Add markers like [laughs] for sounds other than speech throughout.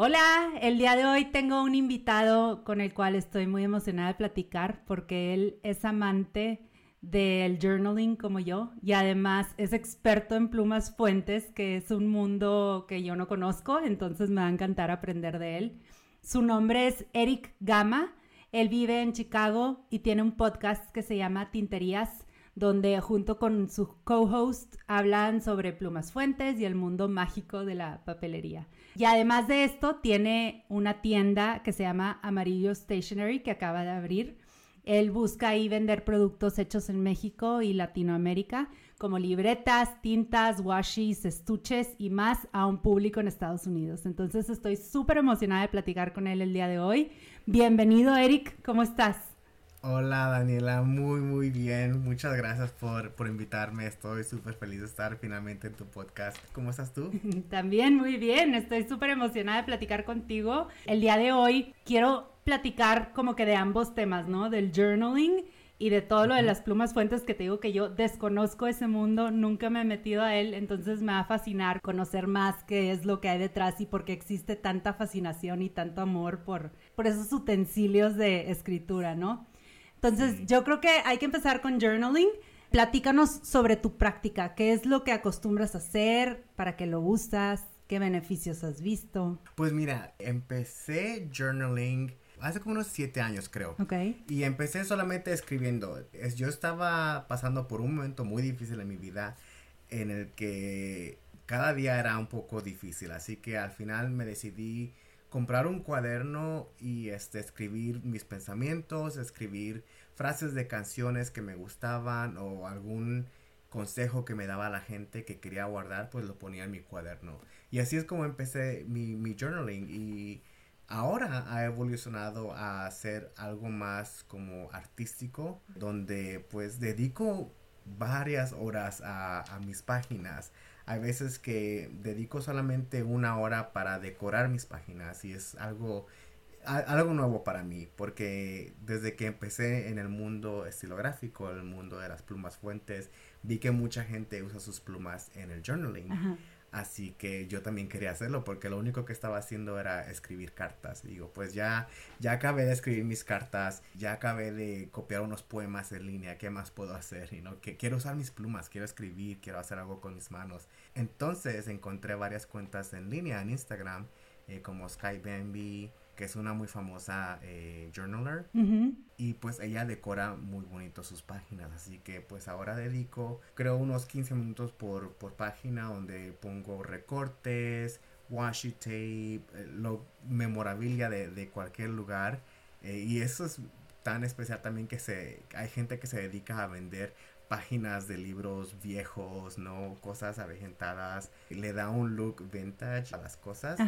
Hola, el día de hoy tengo un invitado con el cual estoy muy emocionada de platicar porque él es amante del journaling como yo y además es experto en plumas fuentes, que es un mundo que yo no conozco, entonces me va a encantar aprender de él. Su nombre es Eric Gama, él vive en Chicago y tiene un podcast que se llama Tinterías donde junto con su co-host hablan sobre plumas fuentes y el mundo mágico de la papelería. Y además de esto, tiene una tienda que se llama Amarillo Stationery que acaba de abrir. Él busca ahí vender productos hechos en México y Latinoamérica, como libretas, tintas, washes, estuches y más a un público en Estados Unidos. Entonces estoy súper emocionada de platicar con él el día de hoy. Bienvenido, Eric, ¿cómo estás? Hola Daniela, muy muy bien. Muchas gracias por, por invitarme. Estoy súper feliz de estar finalmente en tu podcast. ¿Cómo estás tú? [laughs] También muy bien. Estoy súper emocionada de platicar contigo. El día de hoy quiero platicar como que de ambos temas, ¿no? Del journaling y de todo lo de las plumas fuentes que te digo que yo desconozco ese mundo, nunca me he metido a él, entonces me va a fascinar conocer más qué es lo que hay detrás y por qué existe tanta fascinación y tanto amor por, por esos utensilios de escritura, ¿no? Entonces, yo creo que hay que empezar con journaling. Platícanos sobre tu práctica. ¿Qué es lo que acostumbras a hacer? ¿Para qué lo usas? ¿Qué beneficios has visto? Pues mira, empecé journaling hace como unos siete años, creo. Ok. Y empecé solamente escribiendo. Yo estaba pasando por un momento muy difícil en mi vida en el que cada día era un poco difícil. Así que al final me decidí comprar un cuaderno y este, escribir mis pensamientos, escribir frases de canciones que me gustaban o algún consejo que me daba la gente que quería guardar, pues lo ponía en mi cuaderno. Y así es como empecé mi, journaling y ahora ha evolucionado a ser algo más como artístico, donde pues dedico varias horas a mis páginas hay veces que dedico solamente una hora para decorar mis páginas y es algo, algo nuevo para mí porque desde que empecé en el mundo estilográfico, el mundo de las plumas fuentes, vi que mucha gente usa sus plumas en el journaling. Así que yo también quería hacerlo porque lo único que estaba haciendo era escribir cartas. Digo, pues ya, ya acabé de escribir mis cartas, ya acabé de copiar unos poemas en línea, ¿qué más puedo hacer? Y no, que quiero usar mis plumas, quiero escribir, quiero hacer algo con mis manos. Entonces encontré varias cuentas en línea en Instagram, eh, como Sky Bambi, que es una muy famosa eh, journaler. Y pues ella decora muy bonito sus páginas. Así que pues ahora dedico, creo, unos 15 minutos por, por página donde pongo recortes, washi tape, eh, lo memorabilia de, de cualquier lugar. Eh, y eso es tan especial también que se, hay gente que se dedica a vender páginas de libros viejos, ¿no? Cosas avejentadas. Le da un look vintage a las cosas.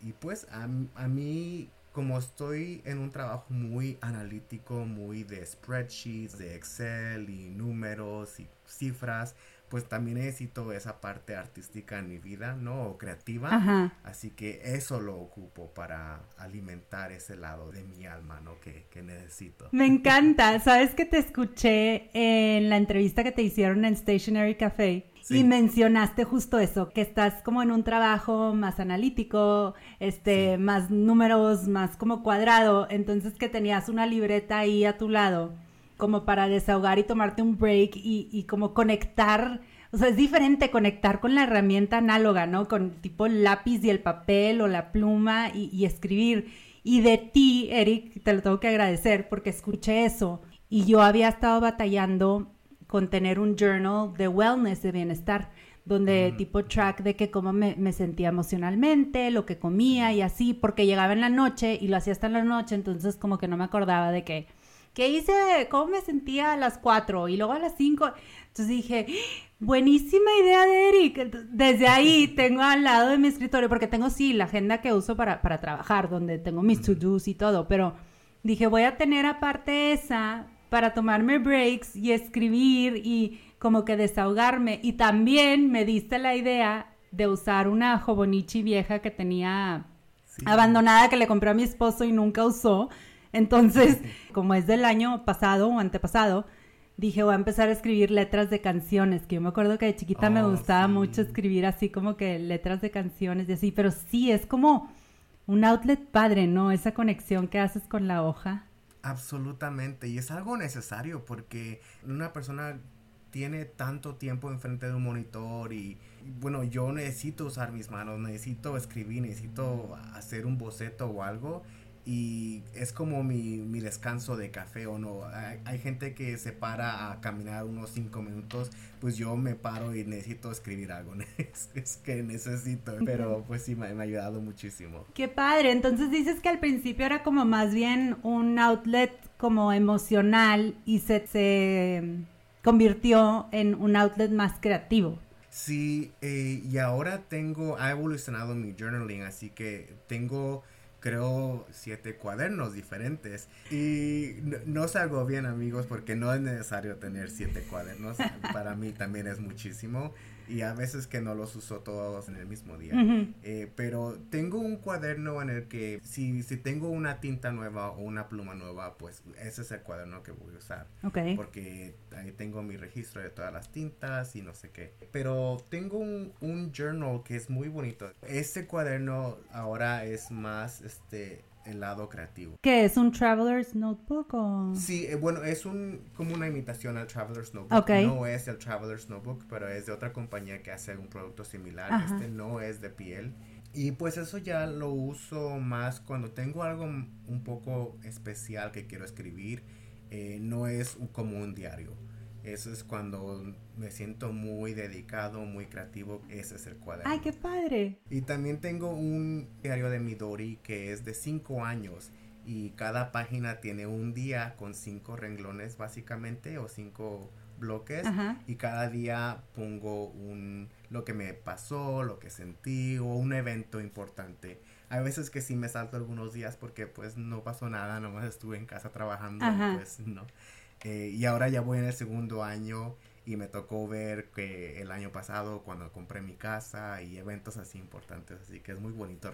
Y pues a, a mí, como estoy en un trabajo muy analítico, muy de spreadsheets, de Excel y números y cifras, pues también necesito esa parte artística en mi vida, ¿no? O creativa. Así que eso lo ocupo para alimentar ese lado de mi alma, ¿no? Que, que, necesito. Me encanta. [laughs] Sabes que te escuché en la entrevista que te hicieron en Stationery Café y mencionaste justo eso, que estás como en un trabajo más analítico, este, más números, más como cuadrado, entonces que tenías una libreta ahí a tu lado, como para desahogar y tomarte un break y, y como conectar. O sea, es diferente conectar con la herramienta análoga, ¿no? Con tipo el lápiz y el papel o la pluma y, y escribir. Y de ti, Eric, te lo tengo que agradecer porque escuché eso. Y yo había estado batallando con tener un journal de wellness, de bienestar, donde mm. tipo track de que cómo me, me, sentía emocionalmente, lo que comía y así, porque llegaba en la noche y lo hacía hasta en la noche, entonces como que no me acordaba de que ¿qué hice? ¿Cómo me sentía a las 4 y luego a las 5? Entonces dije, buenísima idea de Eric. Desde ahí tengo al lado de mi escritorio, porque tengo sí la agenda que uso para, para trabajar, donde tengo mis to-dos y todo, pero dije, voy a tener aparte esa para tomarme breaks y escribir y como que desahogarme. Y también me diste la idea de usar una Hobonichi vieja que tenía abandonada que le compré a mi esposo y nunca usó. Entonces, [laughs] como es del año pasado o antepasado, dije, voy a empezar a escribir letras de canciones, que yo me acuerdo que de chiquita me oh, gustaba mucho escribir así como que letras de canciones y así, pero sí, es como un outlet padre, ¿no? Esa conexión que haces con la hoja. Absolutamente, y es algo necesario porque una persona tiene tanto tiempo enfrente de un monitor y, bueno, yo necesito usar mis manos, necesito escribir, necesito hacer un boceto o algo y es como mi, mi, descanso de café o no. Hay, gente que se para a caminar unos cinco minutos, pues yo me paro y necesito escribir algo. [laughs] es, que necesito, pero pues sí, me, me, ha ayudado muchísimo. Qué padre, entonces dices que al principio era como más bien un outlet como emocional y se, se convirtió en un outlet más creativo. Sí, eh, y ahora tengo, ha evolucionado mi journaling, así que tengo creo siete cuadernos diferentes. Y no, salgo bien amigos porque no es necesario tener siete cuadernos. [laughs] Para mí también es muchísimo y a veces que no los uso todos en el mismo día. Eh, pero tengo un cuaderno en el que si, si tengo una tinta nueva o una pluma nueva, pues ese es el cuaderno que voy a usar. Porque ahí tengo mi registro de todas las tintas y no sé qué. Pero tengo un, un journal que es muy bonito. Este cuaderno ahora es más este el lado creativo. ¿Qué es un Traveler's Notebook o...? Sí, eh, bueno, es un como una imitación al Traveler's Notebook. No es el Traveler's Notebook, pero es de otra compañía que hace un producto similar. Este no es de piel. Y pues eso ya lo uso más cuando tengo algo un poco especial que quiero escribir. Eh, no es como un diario. Eso es cuando me siento muy dedicado, muy creativo. Ese es el cuaderno. ¡Ay, qué padre! Y también tengo un diario de Midori que es de cinco años. Y cada página tiene un día con cinco renglones básicamente o cinco bloques. Y cada día pongo un lo que me pasó, lo que sentí o un evento importante. Hay veces que sí me salto algunos días porque pues no pasó nada, nomás estuve en casa trabajando, pues no. Eh, y ahora ya voy en el segundo año y me tocó ver que el año pasado cuando compré mi casa y eventos así importantes, así que es muy bonito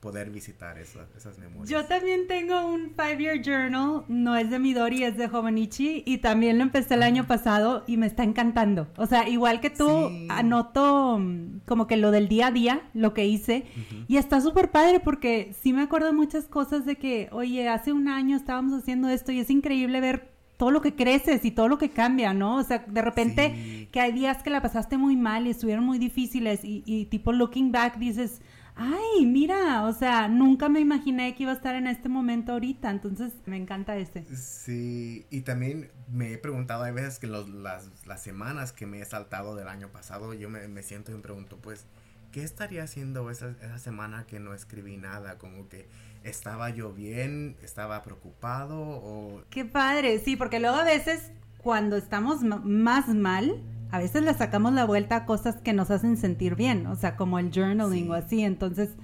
poder visitar esas memorias. Yo también tengo un Five Year Journal, no es de Midori, es de Jovanichi y también lo empecé el año pasado y me está encantando. O sea, igual que tú, anoto mm, como que lo del día a día, lo que hice y está súper padre porque sí me acuerdo muchas cosas de que, oye, hace un año estábamos haciendo esto y es increíble ver todo lo que creces y todo lo que cambia, ¿no? O sea, de repente que hay días que la pasaste muy mal y estuvieron muy difíciles y, tipo looking back dices, ay, mira, o sea, nunca me imaginé que iba a estar en este momento ahorita, entonces me encanta este. Sí, y también me he preguntado, hay veces que los, las, las semanas que me he saltado del año pasado, yo me, me siento y me pregunto, pues, ¿qué estaría haciendo esa, esa semana que no escribí nada? Como que ¿Estaba yo bien? ¿Estaba preocupado? O... Qué padre, sí, porque luego a veces cuando estamos más mal, a veces le sacamos la vuelta a cosas que nos hacen sentir bien, o sea, como el journaling o así, entonces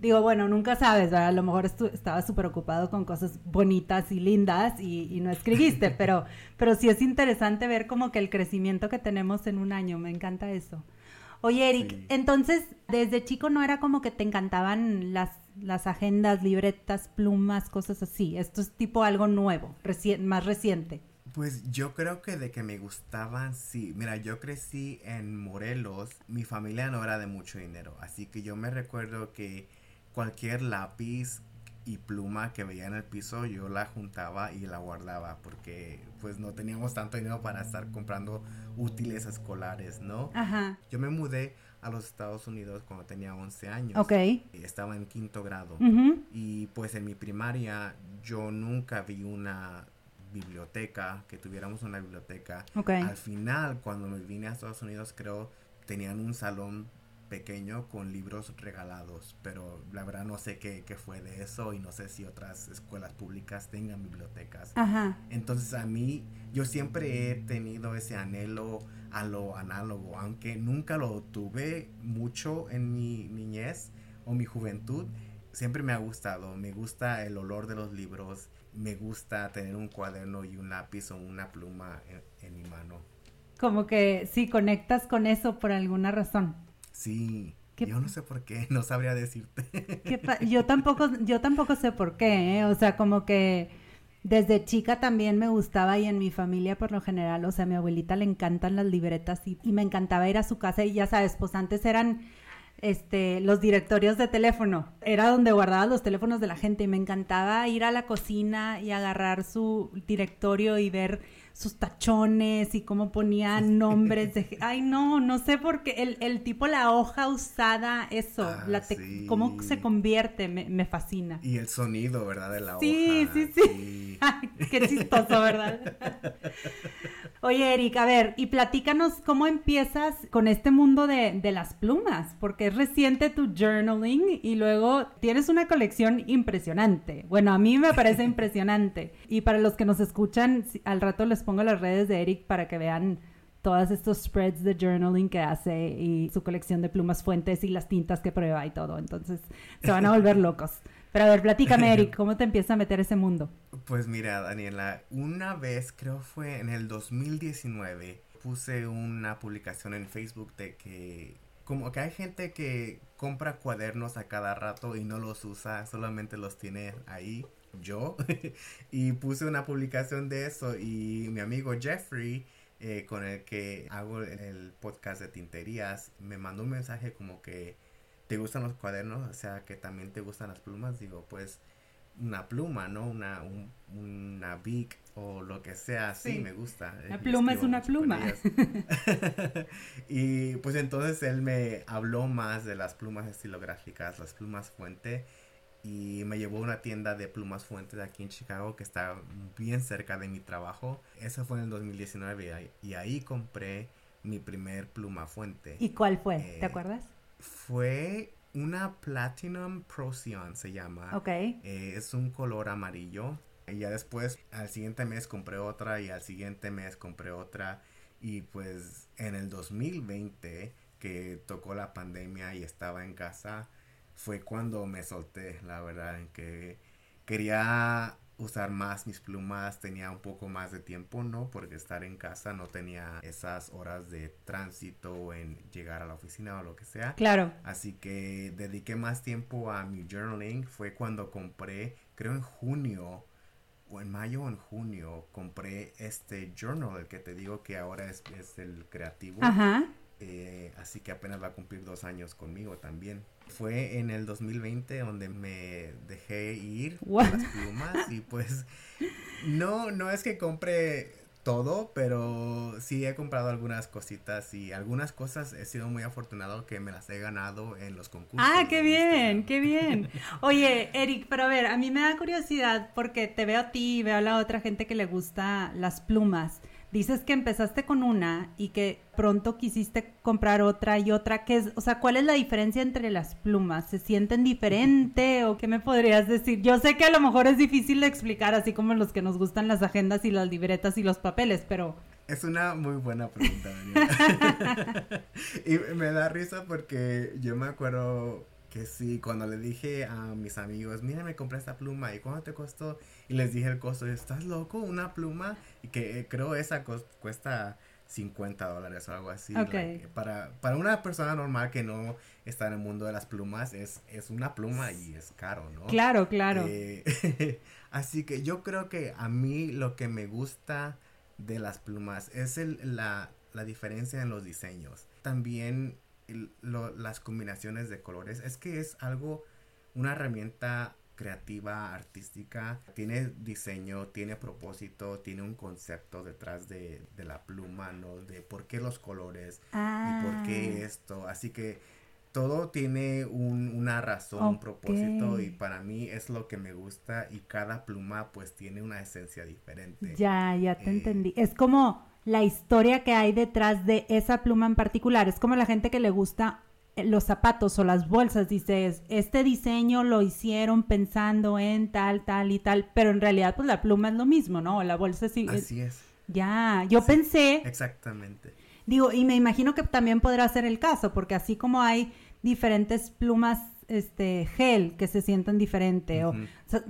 digo, bueno, nunca sabes, ¿verdad? a lo mejor estabas súper ocupado con cosas bonitas y lindas y, no escribiste, [laughs] pero, pero sí es interesante ver como que el crecimiento que tenemos en un año, me encanta eso. Oye, Eric, entonces, desde chico no era como que te encantaban las, las agendas, libretas, plumas, cosas así. Esto es tipo algo nuevo, más reciente. Pues yo creo que de que me gustaban, sí. Mira, yo crecí en Morelos. Mi familia no era de mucho dinero. Así que yo me recuerdo que cualquier lápiz y pluma que veía en el piso yo la juntaba y la guardaba porque pues no teníamos tanto dinero para estar comprando útiles escolares, ¿no? Ajá. Yo me mudé a los Estados Unidos cuando tenía 11 años. Ok. Estaba en quinto grado. Y pues en mi primaria yo nunca vi una biblioteca, que tuviéramos una biblioteca. Okay. Al final, cuando me vine a Estados Unidos, creo, tenían un salón pequeño con libros regalados, pero la verdad no sé qué, qué, fue de eso y no sé si otras escuelas públicas tengan bibliotecas. Ajá. Entonces a mí, yo siempre he tenido ese anhelo a lo análogo, aunque nunca lo tuve mucho en mi niñez o mi juventud, siempre me ha gustado, me gusta el olor de los libros, me gusta tener un cuaderno y un lápiz o una pluma en, mi mano. Como que sí, conectas con eso por alguna razón. Sí. Yo no sé por qué, [laughs] no sabría decirte. yo tampoco, yo tampoco sé por qué, ¿eh? o sea, como que desde chica también me gustaba y en mi familia por lo general, o sea, a mi abuelita le encantan las libretas y, y me encantaba ir a su casa y ya sabes, pues antes eran este, los directorios de teléfono. Era donde guardaba los teléfonos de la gente y me encantaba ir a la cocina y agarrar su directorio y ver sus tachones y cómo ponía nombres de... [laughs] Ay, no, no sé por qué. El, el tipo, la hoja usada, eso, ah, la cómo se convierte, me, me, fascina. Y el sonido, ¿verdad? De la hoja. Sí, sí, sí. [laughs] Ay, qué chistoso, ¿verdad? [laughs] Oye, Eric, a ver, y platícanos cómo empiezas con este mundo de, de las plumas, porque es reciente tu journaling y luego tienes una colección impresionante. Bueno, a mí me parece impresionante. Y para los que nos escuchan, al rato les pongo las redes de Eric para que vean todos estos spreads de journaling que hace y su colección de plumas fuentes y las tintas que prueba y todo. Entonces se van a volver [laughs] locos. Pero a ver, platícame, Eric, ¿cómo te empieza a meter ese mundo? Pues mira, Daniela, una vez, creo fue en el 2019, puse una publicación en Facebook de que como que hay gente que compra cuadernos a cada rato y no los usa, solamente los tiene ahí yo [laughs] y puse una publicación de eso y mi amigo Jeffrey eh, con el que hago el podcast de tinterías me mandó un mensaje como que te gustan los cuadernos, o sea que también te gustan las plumas, digo pues una pluma, ¿no? Una, una Bic o lo que sea, sí, me gusta. La pluma es una pluma. [laughs] y pues entonces él me habló más de las plumas estilográficas, las plumas fuente y me llevó a una tienda de plumas fuentes aquí en Chicago que está bien cerca de mi trabajo. Eso fue en el 2019 y ahí compré mi primer pluma fuente. ¿Y cuál fue? ¿Te eh, acuerdas? Fue una Platinum Procyon, se llama. Ok. Eh, es un color amarillo. Y ya después, al siguiente mes compré otra y al siguiente mes compré otra. Y pues en el 2020, que tocó la pandemia y estaba en casa, fue cuando me solté, la verdad, en que quería usar más mis plumas, tenía un poco más de tiempo, ¿no? Porque estar en casa no tenía esas horas de tránsito en llegar a la oficina o lo que sea. Claro. Así que dediqué más tiempo a mi journaling. Fue cuando compré, creo en junio o en mayo o en junio, compré este journal, el que te digo que ahora es, es el creativo. Ajá. Eh, así que apenas va a cumplir dos años conmigo también. Fue en el 2020 donde me dejé ir las plumas y pues no, no es que compre todo, pero sí he comprado algunas cositas y algunas cosas he sido muy afortunado que me las he ganado en los concursos. Ah, qué bien, qué bien. Oye, Eric, pero a ver, a mí me da curiosidad porque te veo a ti y veo a la otra gente que le gusta las plumas. Dices que empezaste con una y que pronto quisiste comprar otra y otra. ¿Qué es, o sea, ¿cuál es la diferencia entre las plumas? ¿Se sienten diferente o qué me podrías decir? Yo sé que a lo mejor es difícil de explicar, así como los que nos gustan las agendas y las libretas y los papeles, pero... Es una muy buena pregunta, Daniela. [laughs] [laughs] y me da risa porque yo me acuerdo que sí, cuando le dije a mis amigos, mira, me compré esta pluma, ¿y cuánto te costó? Y les dije el costo, ¿estás loco? ¿Una pluma? Y que eh, creo esa cuesta 50 dólares o algo así. para, para una persona normal que no está en el mundo de las plumas, es, es una pluma y es caro, ¿no? Claro, claro. Eh, [laughs] así que yo creo que a mí lo que me gusta de las plumas es el, la, la diferencia en los diseños. También las combinaciones de colores. Es que es algo, una herramienta creativa, artística, tiene diseño, tiene propósito, tiene un concepto detrás de, la pluma, ¿no? De por qué los colores y por qué ah. esto. Así que todo tiene una razón, un propósito y para mí es lo que me gusta y cada pluma pues tiene una esencia diferente. Ya, ya te eh, entendí. Es como la historia que hay detrás de esa pluma en particular. Es como la gente que le gusta eh, los zapatos o las bolsas, dices, este diseño lo hicieron pensando en tal, tal y tal, pero en realidad pues la pluma es lo mismo, ¿no? La bolsa sí. Así es. Ya, yo pensé. Exactamente. Digo, y me imagino que también podrá ser el caso, porque así como hay diferentes plumas este gel que se sientan diferente. o,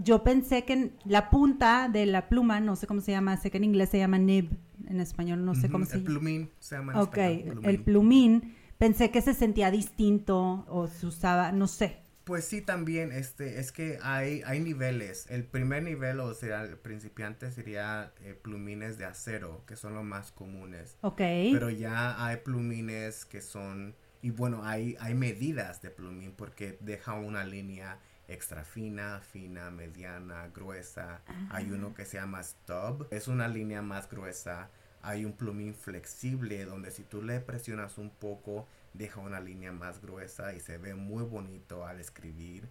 yo pensé que la punta de la pluma, no sé cómo se llama, sé que en inglés se llama nib, en español no sé cómo se llama. El plumín se llama. En ok, el plumín, pensé que se sentía distinto o se usaba, no sé. Pues sí, también, este, es que hay, hay niveles. El primer nivel, o sea, el principiante sería eh, plumines de acero, que son los más comunes. Ok. Pero ya hay plumines que son, y bueno, hay, hay medidas de plumín porque deja una línea extra fina, fina, mediana, gruesa. Hay uno que se llama stub, es una línea más gruesa. Hay un plumín flexible donde si tú le presionas un poco deja una línea más gruesa y se ve muy bonito al escribir.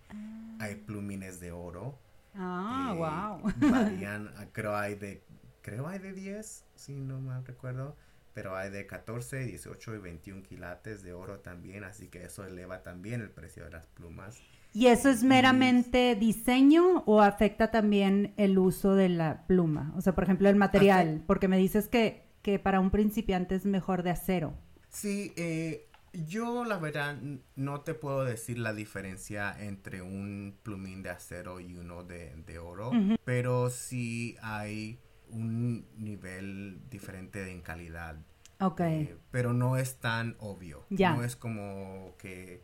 Hay ah. plumines de oro. Ah, wow. Varían, ah, creo hay de creo hay de 10, si no mal recuerdo, pero hay de 14, 18 y 21 quilates de oro también, así que eso eleva también el precio de las plumas. ¿Y eso es meramente diseño o afecta también el uso de la pluma? O sea, por ejemplo, el material, porque me dices que, que para un principiante es mejor de acero. Sí, eh, yo la verdad no te puedo decir la diferencia entre un plumín de acero y uno de, oro, pero sí hay un nivel diferente en calidad. Ok. Eh, pero no es tan obvio. No es como que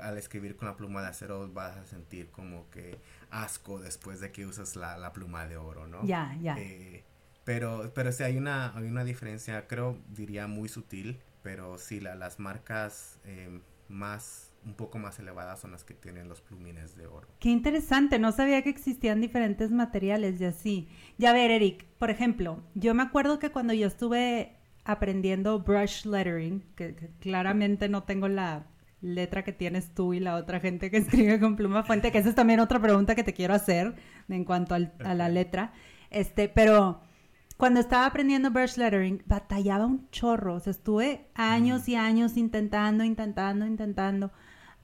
al escribir con la pluma de acero vas a sentir como que asco después de que usas la, pluma de oro, ¿no? Ya, ya. Eh, pero, pero sí hay una, hay una diferencia, creo, diría muy sutil pero sí, la, las marcas em, más un poco más elevadas son las que tienen los plumines de oro. Qué interesante, no sabía que existían diferentes materiales y así. Ya ver, Eric, por ejemplo, yo me acuerdo que cuando yo estuve aprendiendo brush lettering, que, claramente no tengo la letra que tienes tú y la otra gente que [laughs] escribe con pluma fuente, que esa es también otra pregunta que te quiero hacer en cuanto a la letra. Este, pero cuando estaba aprendiendo brush lettering, batallaba un chorro. O sea, estuve años y años intentando, intentando, intentando,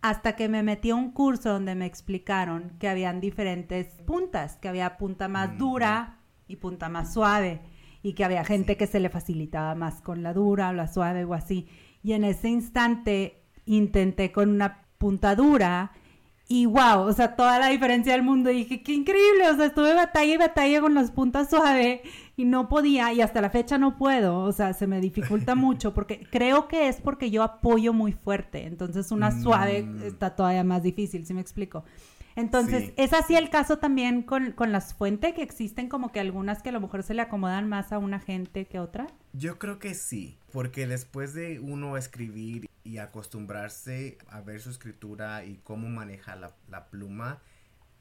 hasta que me metí a un curso donde me explicaron que habían diferentes puntas, que había punta más dura y punta más suave, y que había gente que se le facilitaba más con la dura o la suave o así. Y en ese instante intenté con una punta dura y wow, o sea, toda la diferencia del mundo. Y dije, qué increíble, o sea, estuve batalla y batalla con las puntas suaves y no podía, y hasta la fecha no puedo, o sea, se me dificulta [laughs] mucho porque creo que es porque yo apoyo muy fuerte, entonces una suave mm. está todavía más difícil, si me explico? Entonces, ¿es así el caso también con, con, las fuentes que existen como que algunas que a lo mejor se le acomodan más a una gente que otra? Yo creo que sí, porque después de uno escribir y acostumbrarse a ver su escritura y cómo maneja la, la pluma,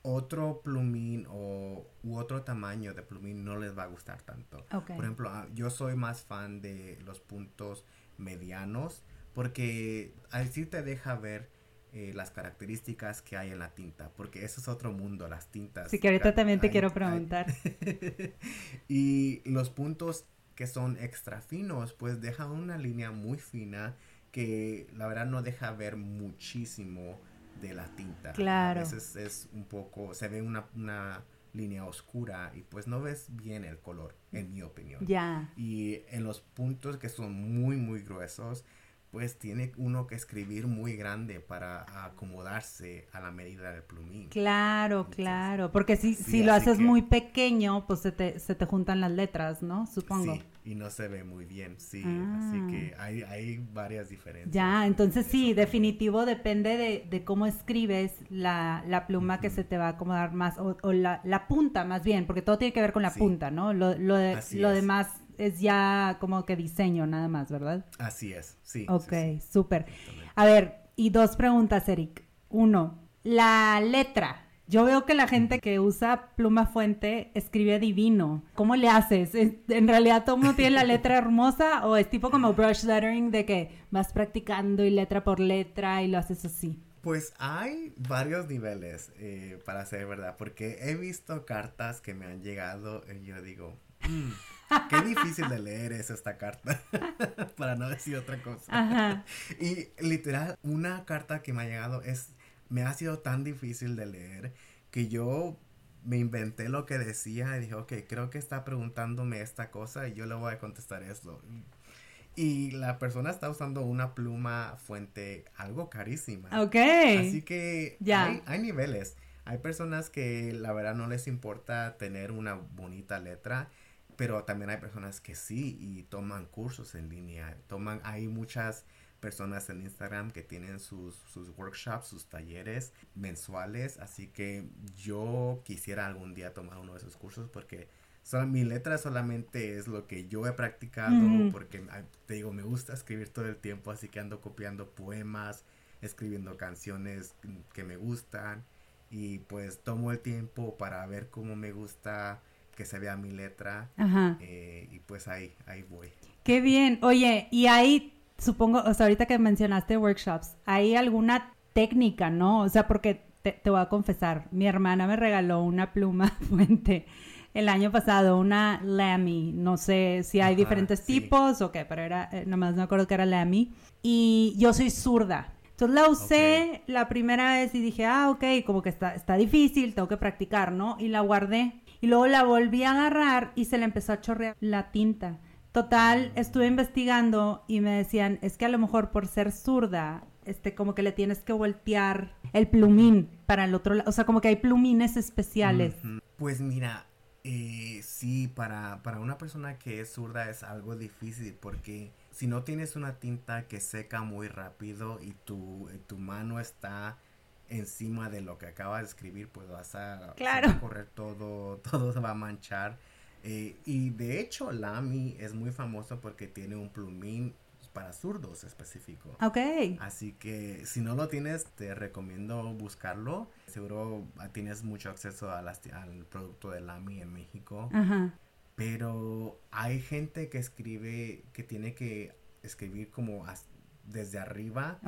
otro plumín o u otro tamaño de plumín no les va a gustar tanto. Por ejemplo, ah, yo soy más fan de los puntos medianos porque así te deja ver eh, las características que hay en la tinta, porque eso es otro mundo, las tintas. Sí, que ahorita también te quiero preguntar. [laughs] y los puntos que son extra finos, pues dejan una línea muy fina que la verdad no deja ver muchísimo de la tinta. Claro. A veces es un poco, se ve una, una línea oscura y pues no ves bien el color, en mi opinión. Ya. Y en los puntos que son muy, muy gruesos, pues tiene uno que escribir muy grande para acomodarse a la medida del plumín. Claro, claro, porque si, si lo haces muy pequeño, pues se te, se te juntan las letras, ¿no? Supongo. Sí, y no se ve muy bien, sí, así ah. que hay, hay varias diferencias. Ya, entonces sí, definitivo depende de, de cómo escribes la, la pluma que se te va a acomodar más, o, o la, la, punta más bien, porque todo tiene que ver con la punta, ¿no? Lo, lo, de, lo demás es ya como que diseño nada más, ¿verdad? Así es, sí. Ok, súper. A ver, y dos preguntas, Eric. Uno, la letra. Yo veo que la gente que usa pluma fuente escribe divino. ¿Cómo le haces? ¿En realidad todo mundo tiene la letra [laughs] hermosa o es tipo como brush lettering de que vas practicando y letra por letra y lo haces así? Pues hay varios niveles eh, para ser verdad, porque he visto cartas que me han llegado y yo digo, mm, [laughs] qué difícil de leer es esta carta, [laughs] para no decir otra cosa. [laughs] Y literal, una carta que me ha llegado es, me ha sido tan difícil de leer que yo me inventé lo que decía y dije, ok, creo que está preguntándome esta cosa y yo le voy a contestar esto. Y la persona está usando una pluma fuente algo carísima. Ok. Así que hay, hay, niveles. Hay personas que la verdad no les importa tener una bonita letra, pero también hay personas que sí y toman cursos en línea. Toman, hay muchas personas en Instagram que tienen sus, sus workshops, sus talleres mensuales. Así que yo quisiera algún día tomar uno de esos cursos porque mi letra solamente es lo que yo he practicado porque te digo, me gusta escribir todo el tiempo, así que ando copiando poemas, escribiendo canciones que me gustan y pues tomo el tiempo para ver cómo me gusta que se vea mi letra eh, y pues ahí, ahí voy. Qué bien. Oye, y ahí supongo, o sea, ahorita que mencionaste workshops, ¿hay alguna técnica, no? O sea, porque te, te voy a confesar, mi hermana me regaló una pluma [laughs] fuente el año pasado, una Lamy. No sé si hay diferentes tipos o qué, pero era, eh, nomás me acuerdo que era Lamy. Y yo soy zurda. Entonces la usé la primera vez y dije, ah, ok, como que está, está difícil, tengo que practicar, ¿no? Y la guardé. Y luego la volví a agarrar y se le empezó a chorrear la tinta. Total, estuve investigando y me decían, es que a lo mejor por ser zurda, este, como que le tienes que voltear el plumín para el otro lado. O sea, como que hay plumines especiales. Pues mira, eh, sí, para, para una persona que es zurda es algo difícil porque si no tienes una tinta que seca muy rápido y tu, tu mano está encima de lo que acabas de escribir, pues vas a, correr todo, todo se va a manchar. Eh, y de hecho, Lamy es muy famoso porque tiene un plumín para zurdos específico. Ok. Así que si no lo tienes, te recomiendo buscarlo. Seguro tienes mucho acceso a al producto de Lamy en México. Ajá. Pero hay gente que escribe, que tiene que escribir como desde arriba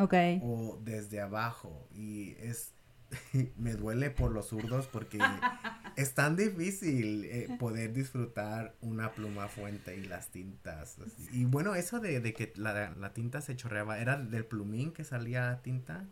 o desde abajo. Y es [laughs] me duele por los zurdos porque [laughs] es tan difícil eh, poder disfrutar una pluma fuente y las tintas. Y bueno, eso de, que la, tinta se chorreaba, ¿era del plumín que salía tinta?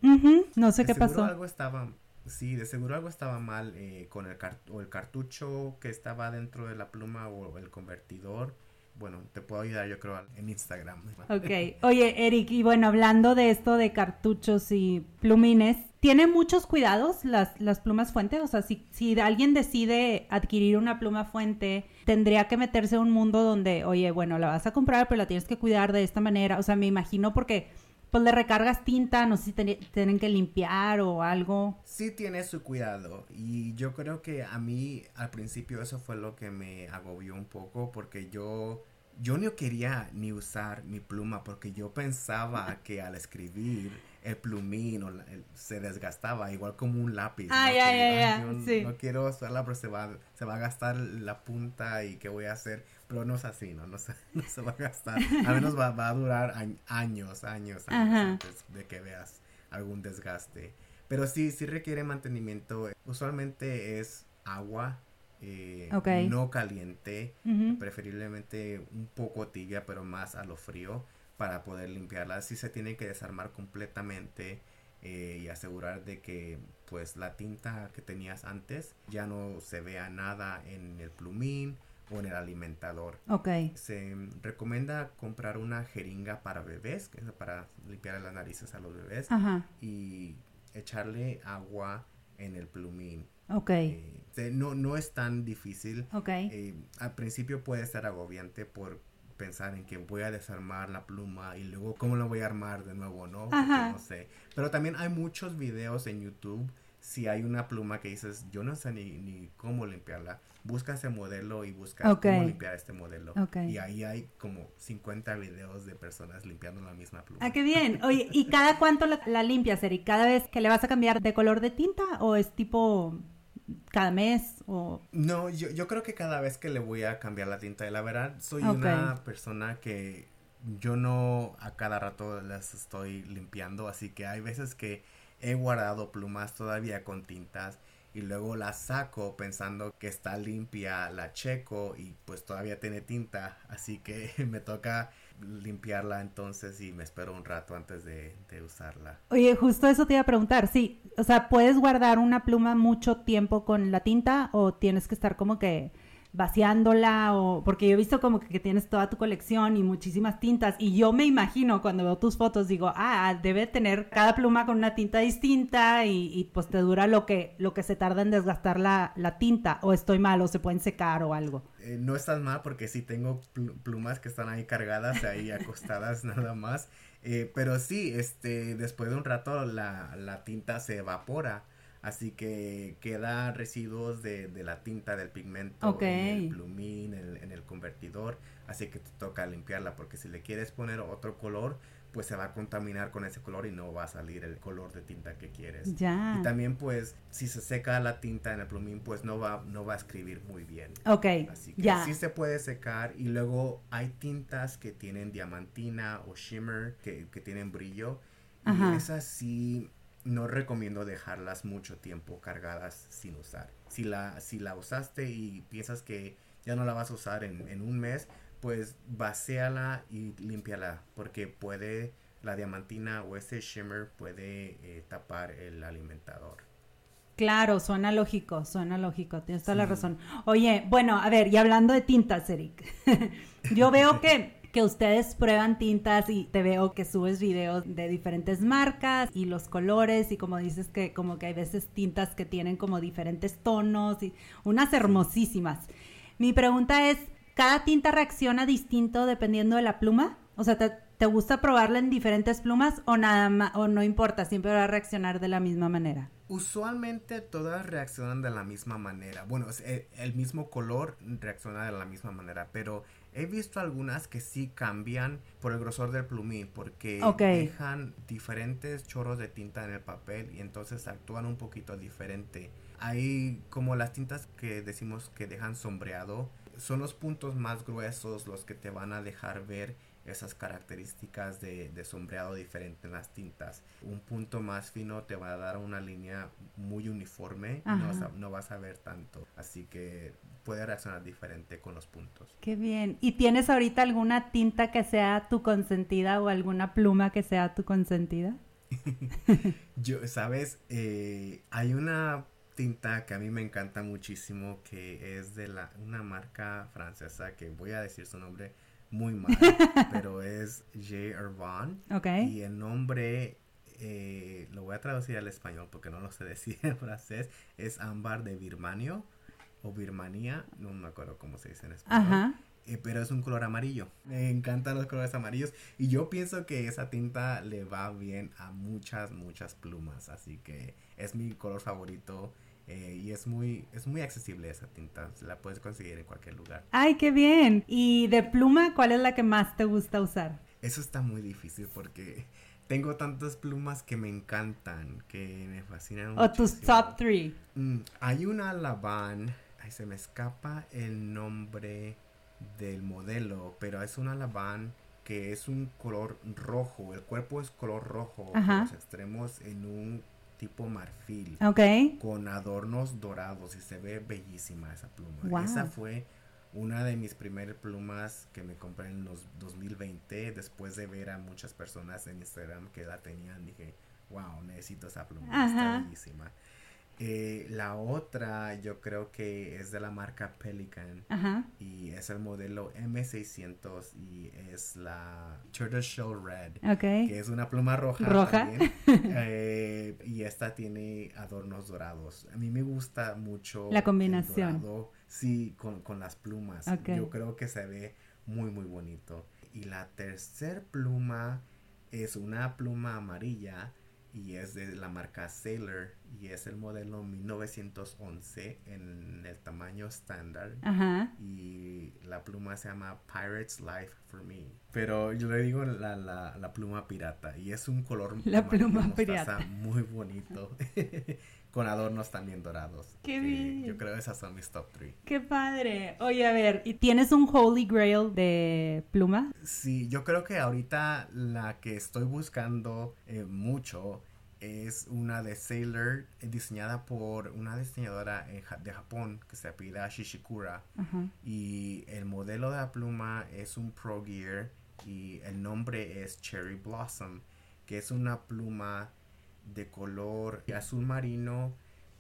No sé qué pasó. algo estaba, sí, de seguro algo estaba mal eh, con el, o el cartucho que estaba dentro de la pluma o el convertidor bueno, te puedo ayudar yo creo en Instagram. Ok. Oye, Eric, y bueno, hablando de esto de cartuchos y plumines, ¿tiene muchos cuidados las, las plumas fuente? O sea, si, si alguien decide adquirir una pluma fuente, tendría que meterse en un mundo donde, oye, bueno, la vas a comprar, pero la tienes que cuidar de esta manera. O sea, me imagino porque pues le recargas tinta, no sé si tienen que limpiar o algo. Sí tiene su cuidado y yo creo que a mí al principio eso fue lo que me agobió un poco porque yo yo no quería ni usar mi pluma porque yo pensaba [laughs] que al escribir el plumín o se desgastaba igual como un lápiz. Ay, ay, ay, no quiero usarla pero se va, se va a gastar la punta y qué voy a hacer. Pero no es así, ¿no? No se, [laughs] no se va a gastar. A menos va, va a durar años, años, años antes de que veas algún desgaste. Pero sí, sí requiere mantenimiento. Usualmente es agua, eh, no caliente, preferiblemente un poco tibia, pero más a lo frío para poder limpiarla. Sí se tiene que desarmar completamente eh, y asegurar de que pues la tinta que tenías antes ya no se vea nada en el plumín o en el alimentador. Ok. Se recomienda comprar una jeringa para bebés, que es para limpiar las narices a los bebés. Y echarle agua en el plumín. Ok. Eh, no, no es tan difícil. Ok. Eh, al principio puede ser agobiante por pensar en que voy a desarmar la pluma y luego cómo la voy a armar de nuevo, ¿no? no sé. Pero también hay muchos videos en YouTube. Si hay una pluma que dices, yo no sé ni, ni cómo limpiarla, busca ese modelo y busca cómo limpiar este modelo. Y ahí hay como 50 videos de personas limpiando la misma pluma. Ah, qué bien. Oye, ¿y cada cuánto la, la limpias, Eric? ¿Cada vez que le vas a cambiar de color de tinta o es tipo cada mes o... No, yo, yo creo que cada vez que le voy a cambiar la tinta, y la verdad soy una persona que yo no a cada rato las estoy limpiando, así que hay veces que he guardado plumas todavía con tintas y luego la saco pensando que está limpia, la checo y pues todavía tiene tinta, así que [laughs] me toca limpiarla entonces y me espero un rato antes de, de, usarla. Oye, justo eso te iba a preguntar, sí, o sea, ¿puedes guardar una pluma mucho tiempo con la tinta o tienes que estar como que vaciándola o porque yo he visto como que, tienes toda tu colección y muchísimas tintas y yo me imagino cuando veo tus fotos digo, ah, debe tener cada pluma con una tinta distinta y, pues te dura lo que, lo que se tarda en desgastar la, la tinta o estoy mal o se pueden secar o algo. Eh, no estás mal porque sí tengo plumas que están ahí cargadas, ahí [laughs] acostadas nada más, eh, pero sí, este, después de un rato la, la tinta se evapora Así que queda residuos de, la tinta del pigmento en el plumín, en, el convertidor. Así que te toca limpiarla porque si le quieres poner otro color, pues se va a contaminar con ese color y no va a salir el color de tinta que quieres. Ya. Y también pues si se seca la tinta en el plumín, pues no va, no va a escribir muy bien. Ok. Así que sí se puede secar y luego hay tintas que tienen diamantina o shimmer, que, que tienen brillo. Y esas sí no recomiendo dejarlas mucho tiempo cargadas sin usar. Si la, si la usaste y piensas que ya no la vas a usar en, un mes, pues vacéala y límpiala porque puede la diamantina o ese shimmer puede eh, tapar el alimentador. Claro, suena lógico, suena lógico, tienes toda la razón. Oye, bueno, a ver, y hablando de tintas, Eric, [laughs] yo veo que que ustedes prueban tintas y te veo que subes videos de diferentes marcas y los colores y como dices que como que hay veces tintas que tienen como diferentes tonos y unas hermosísimas. Mi pregunta es, ¿cada tinta reacciona distinto dependiendo de la pluma? O sea, ¿te, gusta probarla en diferentes plumas o nada más, o no importa, siempre va a reaccionar de la misma manera? Usualmente todas reaccionan de la misma manera. Bueno, eh, el mismo color reacciona de la misma manera, pero He visto algunas que sí cambian por el grosor del plumín porque dejan diferentes chorros de tinta en el papel y entonces actúan un poquito diferente. Hay como las tintas que decimos que dejan sombreado, son los puntos más gruesos los que te van a dejar ver esas características de, sombreado diferente en las tintas. Un punto más fino te va a dar una línea muy uniforme y no vas, a, no vas, a, ver tanto. Así que puede reaccionar diferente con los puntos. Qué bien. ¿Y tienes ahorita alguna tinta que sea tu consentida o alguna pluma que sea tu consentida? [laughs] Yo, sabes, eh, hay una tinta que a mí me encanta muchísimo que es de la, una marca francesa que voy a decir su nombre muy [laughs] mal, pero es J. Irvan. Y el nombre, eh, lo voy a traducir al español porque no lo sé decir en francés, es ámbar de Birmanio o Birmania, no me acuerdo cómo se dice en español. Eh, pero es un color amarillo. Me encantan los colores amarillos y yo pienso que esa tinta le va bien a muchas, muchas plumas. Así que es mi color favorito eh, y es muy, es muy accesible esa tinta, la puedes conseguir en cualquier lugar. ¡Ay, qué bien! ¿Y de pluma cuál es la que más te gusta usar? Eso está muy difícil porque tengo tantas plumas que me encantan, que me fascinan. O tus top three. Mm, hay una Laban, ay, se me escapa el nombre del modelo, pero es una Laban que es un color rojo, el cuerpo es color rojo, los extremos en un tipo marfil. Con adornos dorados y se ve bellísima esa pluma. Esa fue una de mis primeras plumas que me compré en los 2020 después de ver a muchas personas en Instagram que la tenían. Dije, wow, necesito esa pluma. Está bellísima. Eh, la otra yo creo que es de la marca Pelican y es el modelo M600 y es la Shell Red, que es una pluma roja. Roja. [laughs] Eh, y esta tiene adornos dorados. A mí me gusta mucho la combinación. sí, con, con, las plumas. Yo creo que se ve muy muy bonito. Y la tercer pluma es una pluma amarilla y es de la marca Sailor y es el modelo 1911 en el tamaño estándar. Y la pluma se llama Pirate's Life for Me. Pero yo le digo la, la, la pluma pirata y es un color la pluma pirata. muy bonito [laughs] con adornos también dorados. Qué bien. yo creo que esas son mis top 3 qué padre. Oye a ver ¿y tienes un holy grail de pluma? sí yo creo que ahorita la que estoy buscando eh, mucho es una de Sailor diseñada por una diseñadora de Japón que se apellida Shishikura. Y el modelo de la pluma es un Pro Gear y el nombre es Cherry Blossom, que es una pluma de color azul marino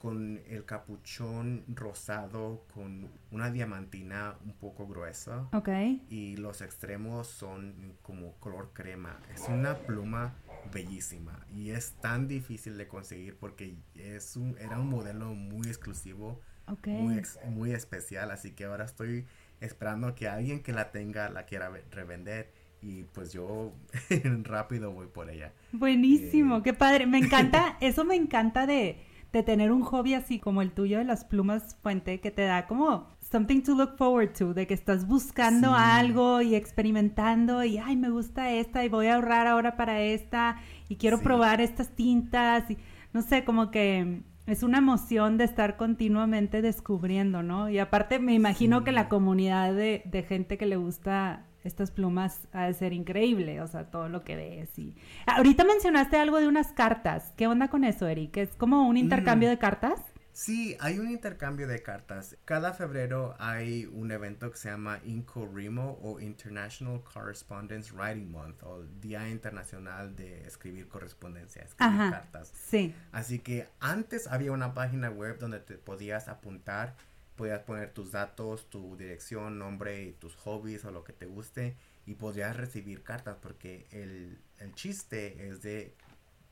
con el capuchón rosado con una diamantina un poco gruesa. Ok. Y los extremos son como color crema. Es una pluma bellísima y es tan difícil de conseguir porque es un, era un modelo muy exclusivo, muy, muy especial, así que ahora estoy esperando que alguien que la tenga la quiera revender y pues yo [laughs] rápido voy por ella. Buenísimo, eh, qué padre, me encanta, [laughs] eso me encanta de, de tener un hobby así como el tuyo de las plumas fuente que te da como something to look forward to, de que estás buscando algo y experimentando y, ay, me gusta esta y voy a ahorrar ahora para esta y quiero probar estas tintas y no sé, como que es una emoción de estar continuamente descubriendo, ¿no? Y aparte me imagino que la comunidad de, de, gente que le gusta estas plumas ha de ser increíble, o sea, todo lo que ves y... Ahorita mencionaste algo de unas cartas, ¿qué onda con eso, Eric? ¿Es como un intercambio de cartas? Sí, hay un intercambio de cartas. Cada febrero hay un evento que se llama INCORIMO o International Correspondence Writing Month o Día Internacional de Escribir Correspondencia, escribir cartas. Sí. Así que antes había una página web donde te podías apuntar, podías poner tus datos, tu dirección, nombre y tus hobbies o lo que te guste y podías recibir cartas porque el, el chiste es de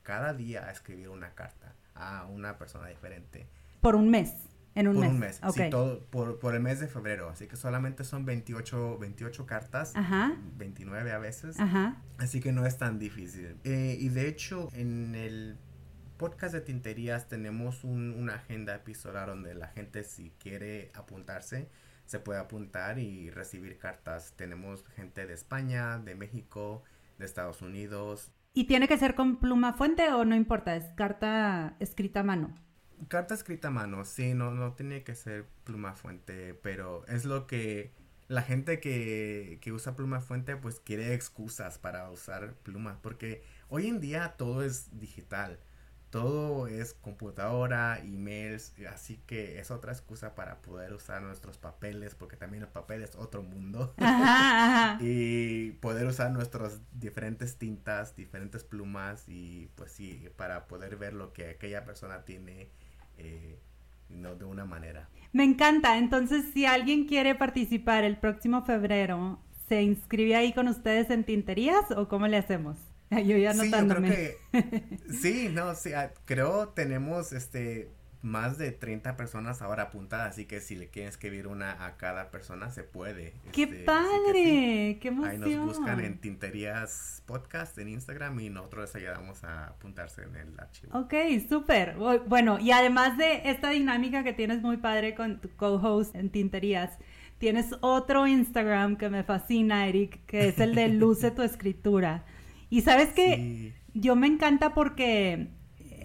cada día escribir una carta a una persona diferente. Por un mes. En un por mes. un mes. Sí, todo por, por, el mes de febrero. Así que solamente son 28, 28 cartas. Ajá. 29 a veces. Ajá. Así que no es tan difícil. Eh, y de hecho, en el podcast de tinterías tenemos un, una agenda epistolar donde la gente si quiere apuntarse se puede apuntar y recibir cartas. Tenemos gente de España, de México, de Estados Unidos. ¿Y tiene que ser con pluma fuente o no importa? Es carta escrita a mano. Carta escrita a mano, sí, no, no tiene que ser pluma fuente, pero es lo que la gente que, que usa pluma fuente pues quiere excusas para usar pluma, porque hoy en día todo es digital, todo es computadora, emails, así que es otra excusa para poder usar nuestros papeles, porque también el papel es otro mundo. [laughs] y poder usar nuestras diferentes tintas, diferentes plumas y pues sí, para poder ver lo que aquella persona tiene eh, no de una manera. Me encanta. Entonces, si alguien quiere participar el próximo febrero, ¿se inscribe ahí con ustedes en Tinterías o cómo le hacemos? Yo ya anotándome. Sí, no, sí, ah, creo tenemos este más de 30 personas ahora apuntadas, así que si le quieren escribir una a cada persona se puede. ¡Qué este, padre! ¡Qué emoción! Ahí nos buscan en Tinterías Podcast en Instagram y nosotros ayudamos a apuntarse en el archivo. Ok, súper. Bueno, y además de esta dinámica que tienes muy padre con tu co-host en Tinterías, tienes otro Instagram que me fascina, Eric, que es el de [laughs] Luce tu escritura. Y sabes que yo me encanta porque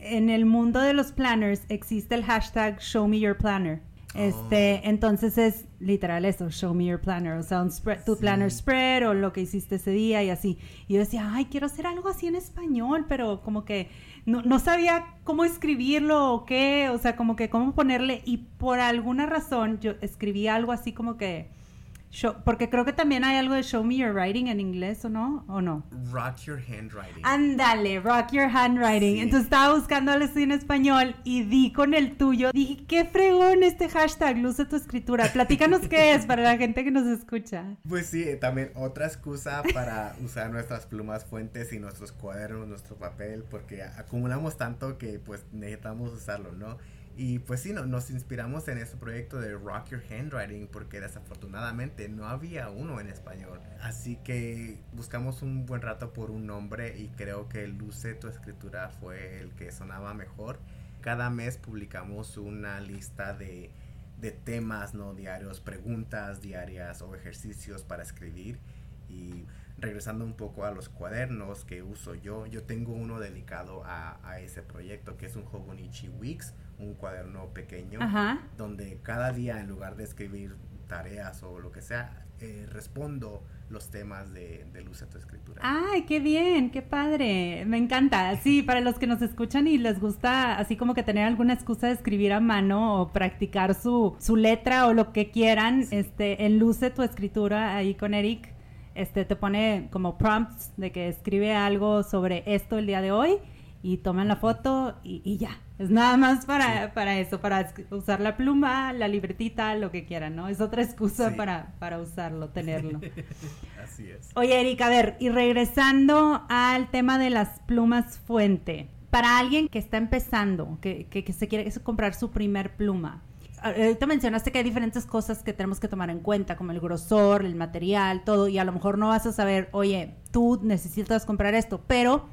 en el mundo de los planners existe el hashtag Show Me Your Planner. Este, oh. entonces es literal eso, show me your planner, o sea, un spread, tu planner spread o lo que hiciste ese día y así. Y yo decía, ay, quiero hacer algo así en español, pero como que no, no sabía cómo escribirlo o qué, o sea, como que cómo ponerle y por alguna razón yo escribí algo así como que porque creo que también hay algo de Show Me Your Writing en inglés, ¿o no? ¿O no? Rock Your Handwriting. Ándale, Rock Your Handwriting. Entonces estaba buscando así en español y di con el tuyo. Dije, qué fregón este hashtag, luce tu escritura. Platícanos qué es para la gente que nos escucha. Pues sí, también otra excusa para usar nuestras plumas fuentes y nuestros cuadernos, nuestro papel, porque acumulamos tanto que pues necesitamos usarlo, ¿no? Y pues sí, no, nos inspiramos en este proyecto de Rock Your Handwriting porque desafortunadamente no había uno en español. Así que buscamos un buen rato por un nombre y creo que Luce tu escritura fue el que sonaba mejor. Cada mes publicamos una lista de, de temas no diarios, preguntas diarias o ejercicios para escribir. Y regresando un poco a los cuadernos que uso yo, yo tengo uno dedicado a, a ese proyecto que es un Hobonichi Weeks un cuaderno pequeño donde cada día en lugar de escribir tareas o lo que sea, eh, respondo los temas de, de Luce tu escritura. Ay, qué bien, qué padre, me encanta. Sí, para los que nos escuchan y les gusta así como que tener alguna excusa de escribir a mano o practicar su, su letra o lo que quieran, este, en Luce tu escritura ahí con Eric, este, te pone como prompts de que escribe algo sobre esto el día de hoy y toman la foto y, y ya. Es nada más para, para eso, para usar la pluma, la libretita, lo que quieran, ¿no? Es otra excusa Sí. para, para usarlo, tenerlo. [laughs] Así es. Oye, Erika, a ver, y regresando al tema de las plumas fuente, para alguien que está empezando, que, que, que se quiere comprar su primer pluma, ahorita mencionaste que hay diferentes cosas que tenemos que tomar en cuenta, como el grosor, el material, todo, y a lo mejor no vas a saber, oye, tú necesitas comprar esto, pero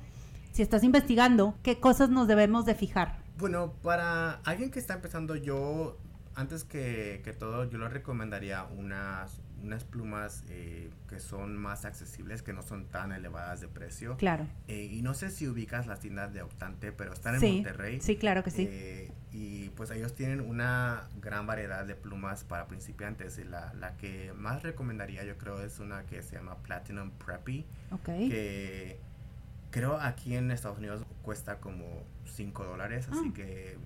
si estás investigando, ¿qué cosas nos debemos de fijar? Bueno, para alguien que está empezando, yo, antes que, que todo, yo le recomendaría unas, unas plumas eh, que son más accesibles, que no son tan elevadas de precio. Claro. Eh, y no sé si ubicas las tiendas de Octante, pero están en Sí, Monterrey. sí, claro que sí. Eh, y pues ellos tienen una gran variedad de plumas para principiantes. Y la, la que más recomendaría yo creo es una que se llama Platinum Preppy, Ok. que creo aquí en Estados Unidos cuesta como 5 dólares, así Ah. que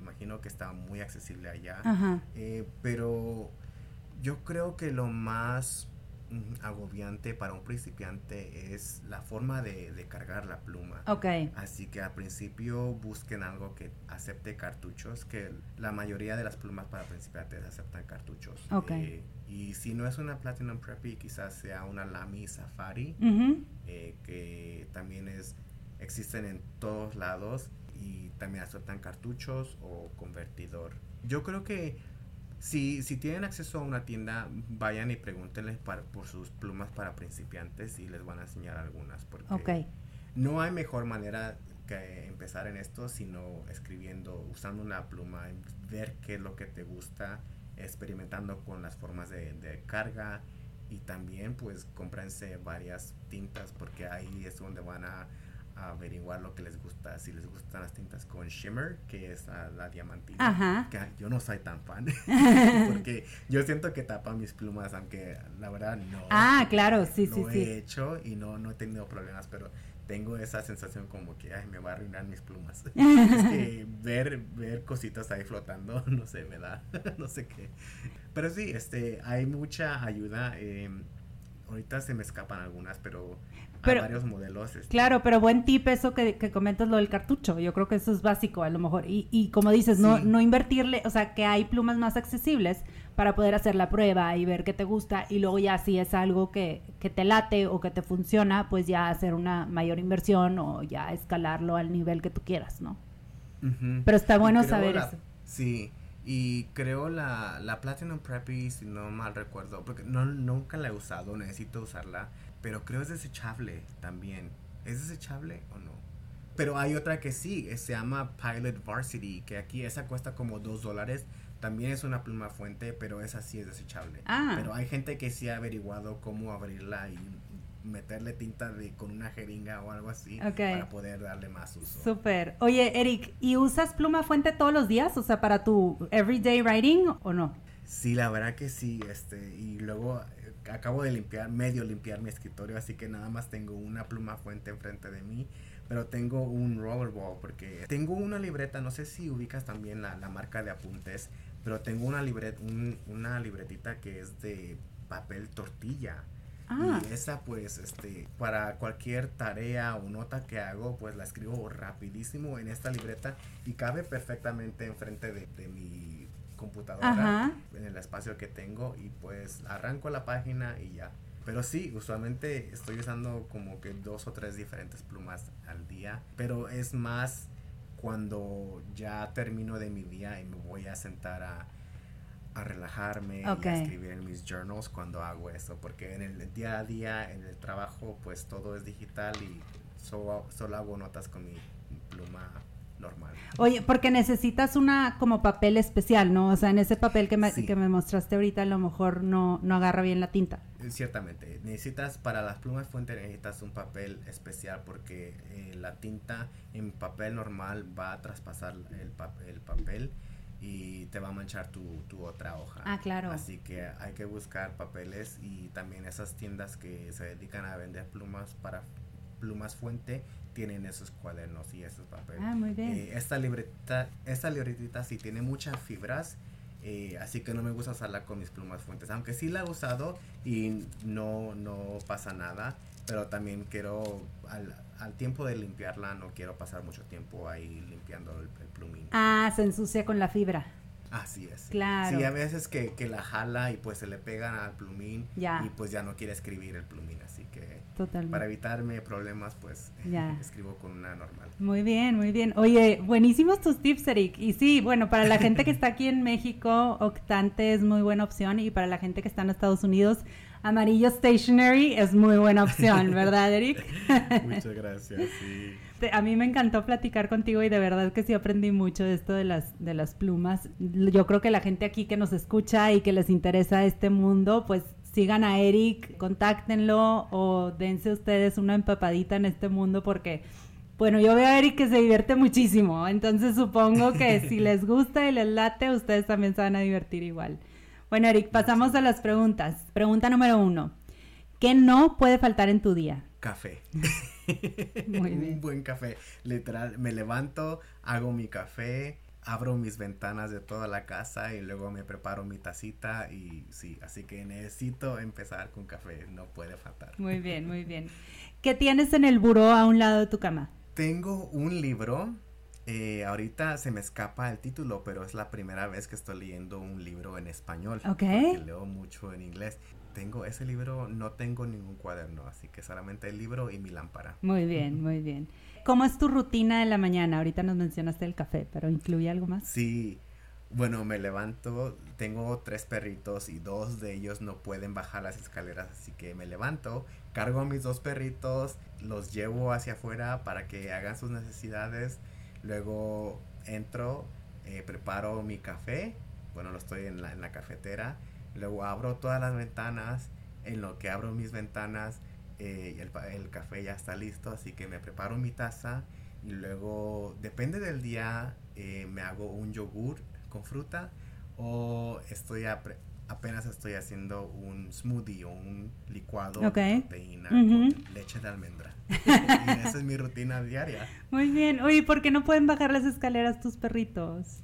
imagino que está muy accesible allá. Eh, pero yo creo que lo más agobiante para un principiante es la forma de, de cargar la pluma. Ok. Así que al principio busquen algo que acepte cartuchos, que la mayoría de las plumas para principiantes aceptan cartuchos. Ok. Eh, y si no es una Platinum Preppy, quizás sea una Lamy Safari, eh, que también es existen en todos lados y también aceptan cartuchos o convertidor. Yo creo que si, si tienen acceso a una tienda, vayan y pregúntenles para- por sus plumas para principiantes y les van a enseñar algunas. Porque Ok. no hay mejor manera que empezar en esto sino escribiendo, usando una pluma, ver qué es lo que te gusta, experimentando con las formas de, de carga y también pues cómprense varias tintas porque ahí es donde van a averiguar lo que les gusta. Si les gustan las tintas con shimmer, que es la, la diamantina, Ajá. que yo no soy tan fan [laughs] porque yo siento que tapa mis plumas, aunque la verdad no. Ah, claro, sí, lo sí, he sí. hecho y no, no he tenido problemas, pero tengo esa sensación como que ay, me va a arruinar mis plumas. [laughs] es que ver, ver cositas ahí flotando, [laughs] no sé, me da, no sé qué. Pero sí, este, hay mucha ayuda. eh, ahorita se me escapan algunas, pero, Pero- varios modelos. este, Claro, pero buen tip eso que, que comentas lo del cartucho. Yo creo que eso es básico a lo mejor. Y, y como dices, no, Sí. no invertirle, o sea, que hay plumas más accesibles para poder hacer la prueba y ver qué te gusta. Y luego ya si es algo que, que te late o que te funciona, pues ya hacer una mayor inversión o ya escalarlo al nivel que tú quieras, ¿no? Pero está bueno saber la- eso. Sí, y creo la, la Platinum Preppy, si no mal recuerdo, porque no, nunca la he usado, necesito usarla, pero creo es desechable también. ¿Es desechable o no? Pero hay otra que sí, eh, se llama Pilot Varsity, que aquí esa cuesta como 2 dólares. También es una pluma fuente, pero esa sí es desechable. Ah. Pero hay gente que sí ha averiguado cómo abrirla y meterle tinta de, con una jeringa o algo así Ok. para poder darle más uso. Súper. Oye, Eric, ¿y usas pluma fuente todos los días? O sea, para tu everyday writing o no? Sí, la verdad que sí, este, y luego acabo de limpiar, medio limpiar mi escritorio, así que nada más tengo una pluma fuente enfrente de mí, pero tengo un rollerball porque tengo una libreta, no sé si ubicas también la, la marca de apuntes, pero tengo una libret, un- una libretita que es de papel tortilla. Ah. Y esa pues este para cualquier tarea o nota que hago pues la escribo rapidísimo en esta libreta y cabe perfectamente enfrente de, de mi computadora Ajá. en el espacio que tengo y pues arranco la página y ya. Pero sí, usualmente estoy usando como que dos o tres diferentes plumas al día, pero es más cuando ya termino de mi día y me voy a sentar a, a relajarme y a escribir en mis journals cuando hago eso, porque en el día a día, en el trabajo, pues todo es digital y solo, solo hago notas con mi pluma normal. Oye, porque necesitas una como papel especial, ¿no? O sea, en ese papel que me, Sí. que me mostraste ahorita a lo mejor no, no agarra bien la tinta. Eh, Ciertamente, necesitas para las plumas fuente necesitas un papel especial porque eh, la tinta en papel normal va a traspasar el, pa- el papel y te va a manchar tu, tu otra hoja. Ah, claro. Así que hay que buscar papeles y también esas tiendas que se dedican a vender plumas para plumas fuente tienen esos cuadernos y esos papeles. Ah, muy bien. Eh, esta libreta, esta libretita sí tiene muchas fibras, eh, así que no me gusta usarla con mis plumas fuentes, aunque sí la he usado y no, no pasa nada, pero también quiero, al, al tiempo de limpiarla, no quiero pasar mucho tiempo ahí limpiando el, el plumín. Ah, se ensucia con la fibra. Así es. Claro. Sí, a veces que, que la jala y pues se le pega al plumín Ya. y pues ya no quiere escribir el plumín, así que Totalmente. para evitarme problemas pues Ya. escribo con una normal. Muy bien, muy bien. Oye, buenísimos tus tips, Eric. Y sí, bueno, para la gente que está aquí en México, Octante es muy buena opción. Y para la gente que está en Estados Unidos, Amarillo Stationery es muy buena opción, [laughs] ¿verdad, Eric? Muchas gracias, sí. A mí me encantó platicar contigo y de verdad que sí aprendí mucho de esto de las, de las plumas. Yo creo que la gente aquí que nos escucha y que les interesa este mundo, pues sigan a Eric, contáctenlo o dense ustedes una empapadita en este mundo porque, bueno, yo veo a Eric que se divierte muchísimo. Entonces supongo que si [laughs] les gusta y les late, ustedes también se van a divertir igual. Bueno, Eric, pasamos a las preguntas. Pregunta número uno. ¿Qué no puede faltar en tu día? Café. [laughs] Muy bien. Un buen café. Literal, me levanto, hago mi café, abro mis ventanas de toda la casa y luego me preparo mi tacita y sí, así que necesito empezar con café, no puede faltar. Muy bien, muy bien. ¿Qué tienes en el buró a un lado de tu cama? Tengo un libro, eh, ahorita se me escapa el título, pero es la primera vez que estoy leyendo un libro en español. Ok. porque leo mucho en inglés. Tengo ese libro, no tengo ningún cuaderno, así que solamente el libro y mi lámpara. Muy bien, muy bien. ¿Cómo es tu rutina de la mañana? Ahorita nos mencionaste el café, pero ¿incluye algo más? Sí, bueno, me levanto, tengo tres perritos y dos de ellos no pueden bajar las escaleras, así que me levanto, cargo a mis dos perritos, los llevo hacia afuera para que hagan sus necesidades, luego entro, eh, preparo mi café, bueno, lo estoy en la, en la cafetera, luego abro todas las ventanas, en lo que abro mis ventanas, eh, el, el café ya está listo, así que me preparo mi taza. Y luego, depende del día, eh, me hago un yogur con fruta o estoy apre- apenas estoy haciendo un smoothie o un licuado de proteína con leche de almendra. [laughs] y esa es mi rutina diaria. Muy bien. Oye, ¿por qué no pueden bajar las escaleras tus perritos?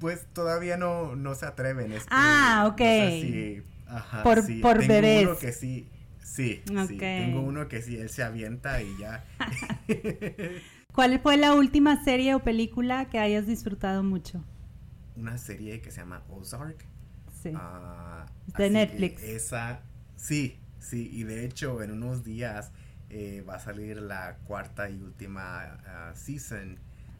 Pues todavía no, no se atreven. es que Ah, no ok. sé si- ajá, Por- sí, por tengo bebés. uno que sí, sí, sí. Tengo uno que sí, él se avienta y ya. [laughs] ¿Cuál fue la última serie o película que hayas disfrutado mucho? Una serie que se llama Ozark. Sí. Ah, de que Netflix. Esa, sí, sí, y de hecho en unos días eh, va a salir la cuarta y última ah, season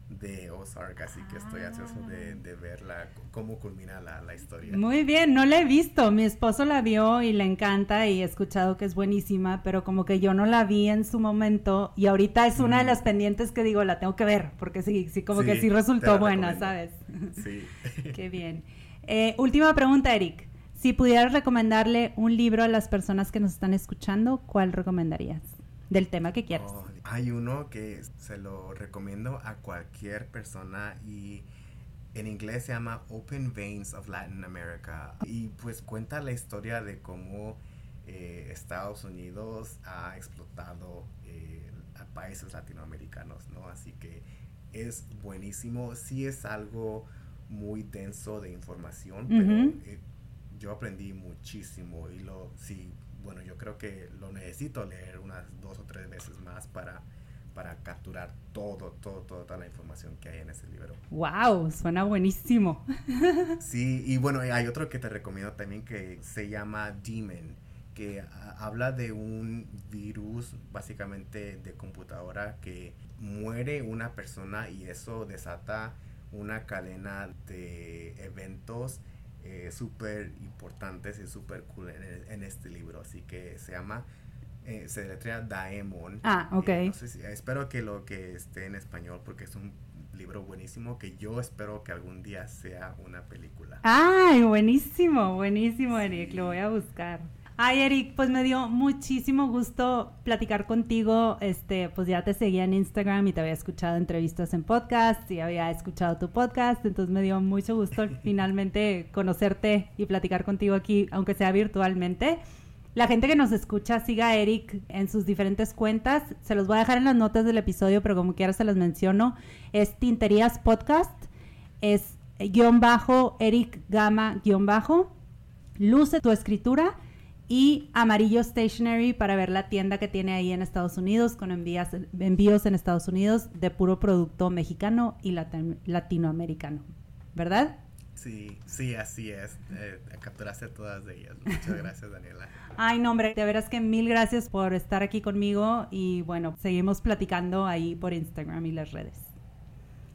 de Ozark, así que estoy ansioso de, de verla, cómo culmina la, la historia. Muy bien, no la he visto. Mi esposo la vio y le encanta y he escuchado que es buenísima, pero como que yo no la vi en su momento y ahorita es una de Mm. las pendientes que digo, la tengo que ver, porque sí, sí, como que Sí, sí te resultó buena, recomiendo. ¿sabes? Sí. [laughs] Qué bien. Eh, última pregunta, Eric. Si pudieras recomendarle un libro a las personas que nos están escuchando, ¿cuál recomendarías? Del tema que quieras. Oh, hay uno que se lo recomiendo a cualquier persona y en inglés se llama Open Veins of Latin America y pues cuenta la historia de cómo eh, Estados Unidos ha explotado eh, a países latinoamericanos, ¿no? Así que es buenísimo, sí es algo muy denso de información, pero eh, yo aprendí muchísimo y lo sí bueno yo creo que lo necesito leer unas dos o tres veces más para para capturar todo todo todo toda la información que hay en ese libro Wow, suena buenísimo. [laughs] sí y bueno hay otro que te recomiendo también que se llama Demon que habla de un virus básicamente de computadora que muere una persona y eso desata una cadena de eventos eh, súper importantes y súper cool en, en este libro. Así que se llama, eh, se deletrea Daemon. Ah, ok. Eh, no sé si- espero que lo que esté en español porque es un libro buenísimo que yo espero que algún día sea una película. Ay, buenísimo, buenísimo, Eric. Lo voy a buscar. Ay, Eric, pues me dio muchísimo gusto platicar contigo. Este, pues ya te seguía en Instagram y te había escuchado entrevistas en podcast y había escuchado tu podcast, entonces me dio mucho gusto [laughs] finalmente conocerte y platicar contigo aquí, aunque sea virtualmente. La gente que nos escucha, siga a Eric en sus diferentes cuentas. Se los voy a dejar en las notas del episodio, pero como quiera se las menciono. Es Tinterías Podcast. Es guion bajo, Eric Gama guion bajo. Luce tu escritura y Amarillo Stationery para ver la tienda que tiene ahí en Estados Unidos con envías, envíos en Estados Unidos de puro producto mexicano y latinoamericano, ¿verdad? Sí, sí, así es. Eh, capturaste todas de ellas. Muchas [laughs] gracias, Daniela. Ay, no, hombre, de veras que mil gracias por estar aquí conmigo y bueno, seguimos platicando ahí por Instagram y las redes.